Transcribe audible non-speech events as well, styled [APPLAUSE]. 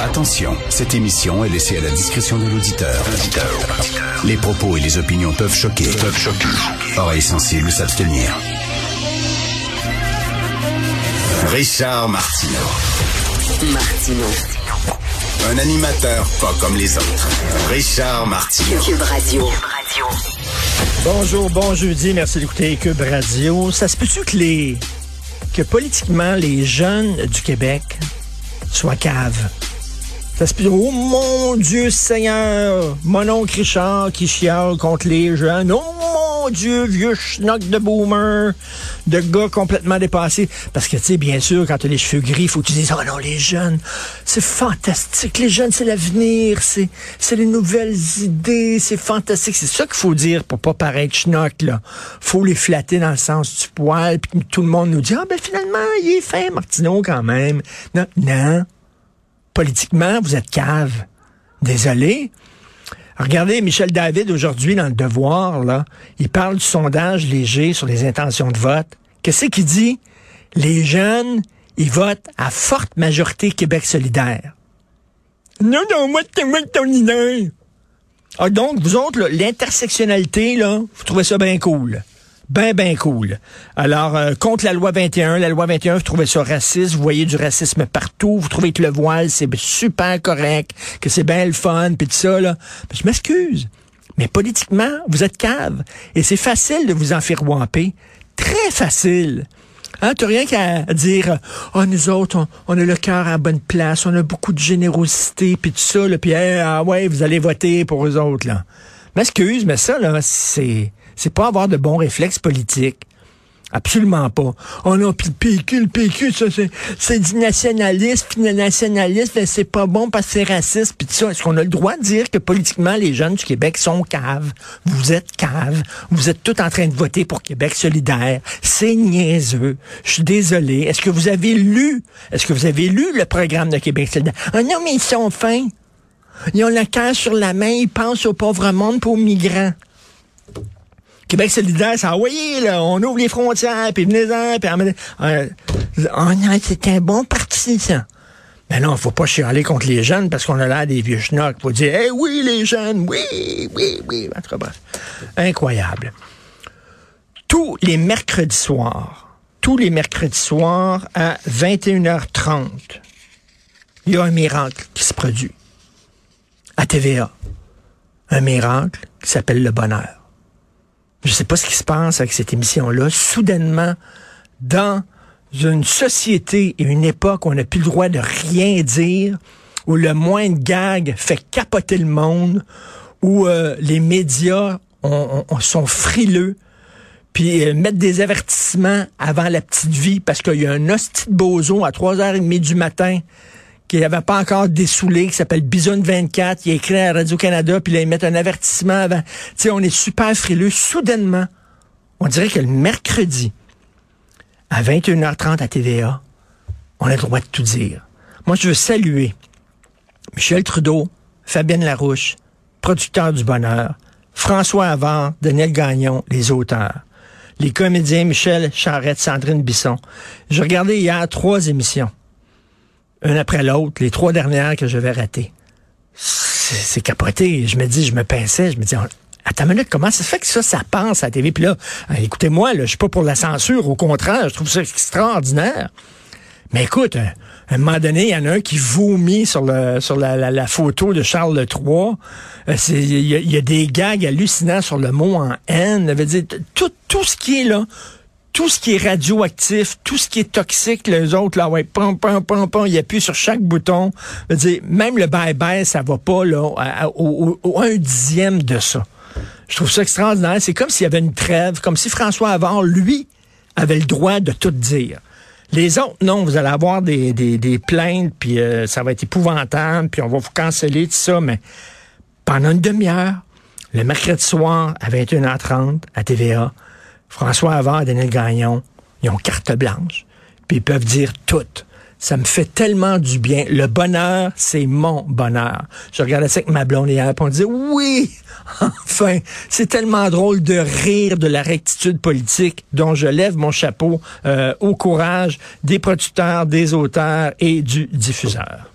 Attention, cette émission est laissée à la discrétion de l'auditeur. Les propos et les opinions peuvent choquer. Peuvent choquer. Oreilles sensibles s'abstenir. Richard Martineau. Martino. Un animateur pas comme les autres. Richard Martineau. Cube Radio. Bonjour, bon jeudi, merci d'écouter Cube Radio. Ça se peut-tu que les que politiquement les jeunes du Québec soient caves? Ça se oh mon Dieu Seigneur, mon oncle Richard qui chiale contre les jeunes. Oh mon Dieu, vieux schnock de boomer, de gars complètement dépassés. Parce que, tu sais, bien sûr, quand tu as les cheveux gris, faut que tu dises, oh non, les jeunes, c'est fantastique. Les jeunes, c'est l'avenir, c'est, c'est les nouvelles idées, c'est fantastique. C'est ça qu'il faut dire pour pas paraître schnock, là. Faut les flatter dans le sens du poil, puis tout le monde nous dit, ah ben finalement, il est fin, Martineau, quand même. Non, non politiquement, vous êtes cave. Désolé. Regardez Michel David aujourd'hui dans le Devoir, là. Il parle du sondage léger sur les intentions de vote. Qu'est-ce qu'il dit? Les jeunes, ils votent à forte majorité Québec solidaire. Non, non, moi, c'est ton idée. Ah, donc, vous autres, l'intersectionnalité, là, vous trouvez ça bien cool. Ben, ben cool. Alors, euh, contre la loi 21, la loi 21, vous trouvez ça raciste, vous voyez du racisme partout, vous trouvez que le voile, c'est super correct, que c'est bien le fun, puis tout ça, là. Je m'excuse. Mais politiquement, vous êtes cave. Et c'est facile de vous enfirouamper. Très facile. Hein, t'as rien qu'à dire, oh, nous autres, on, a le cœur à bonne place, on a beaucoup de générosité, puis tout ça, là, puis ah ouais, vous allez voter pour eux autres, là. M'excuse, mais ça, là, c'est c'est pas avoir de bons réflexes politiques. Absolument pas. Oh non, puis le PQ, le PQ, ça, c'est, du nationalisme, puis le nationalisme, c'est pas bon parce que c'est raciste, puis ça. Est-ce qu'on a le droit de dire que politiquement, les jeunes du Québec sont caves? Vous êtes caves. Vous êtes tous en train de voter pour Québec solidaire. C'est niaiseux. Je suis désolé. Est-ce que vous avez lu, est-ce que vous avez lu le programme de Québec solidaire? Oh non, mais ils sont fins. Ils ont le cœur sur la main, ils pensent au pauvre monde pour aux migrants. Québec solidaire, ça, oui, là, on ouvre les frontières, puis venez-en, puis euh, oh c'est un bon parti, ça. Mais non, faut pas chialer contre les jeunes parce qu'on a l'air des vieux schnocks. Faut dire, eh oui, les jeunes, oui, oui, oui. Incroyable. Tous les mercredis soirs, tous les mercredis soirs à 21h30, il y a un miracle qui se produit à TVA. Un miracle qui s'appelle le bonheur. Je sais pas ce qui se passe avec cette émission-là. Soudainement, dans une société et une époque où on n'a plus le droit de rien dire, où le moins de gag fait capoter le monde, où euh, les médias sont frileux, puis euh, mettre des avertissements avant la petite vie parce qu'il y a un hostie de bozo à 3h30 du matin qui n'avait pas encore dessoulé, qui s'appelle Bison 24, il a écrit à Radio-Canada, puis là, ils mettent un avertissement avant. Tu sais, on est super frileux. Soudainement, on dirait que le mercredi, à 21h30 à TVA, on a le droit de tout dire. Moi, je veux saluer Michel Trudeau, Fabienne Larouche, producteur du bonheur, François Avant, Daniel Gagnon, les auteurs, les comédiens Michel Charette, Sandrine Bisson. J'ai regardé hier trois émissions un après l'autre, les trois dernières que je vais rater. C'est capoté. Je me dis, je me pinçais, je me dis, Attends minute, comment ça se fait que ça, ça pense à la TV? Puis là, euh, écoutez-moi, je suis pas pour la censure, au contraire, je trouve ça extraordinaire. Mais écoute, euh, à un moment donné, il y en a un qui vomit sur, le, sur la, photo de Charles III. Euh, il y, a des gags hallucinants sur le mot en haine. tout, tout ce qui est là, tout ce qui est radioactif, tout ce qui est toxique, les autres, là, ouais, pom, pom, pom, pom, il appuie sur chaque bouton. dire, même le bye-bye, ça va pas, là, au, un dixième de ça. Je trouve ça extraordinaire. C'est comme s'il y avait une trêve, comme si François Avant, lui, avait le droit de tout dire. Les autres, non, vous allez avoir des, des, des plaintes, puis euh, ça va être épouvantable, puis on va vous canceller, tout ça, mais pendant une demi-heure, le mercredi soir à 21h30 à TVA, François Havard et Daniel Gagnon, ils ont carte blanche, puis ils peuvent dire tout. Ça me fait tellement du bien. Le bonheur, c'est mon bonheur. Je regardais ça avec ma blonde hier, puis on disait, oui, [LAUGHS] enfin, c'est tellement drôle de rire de la rectitude politique dont je lève mon chapeau euh, au courage des producteurs, des auteurs et du diffuseur.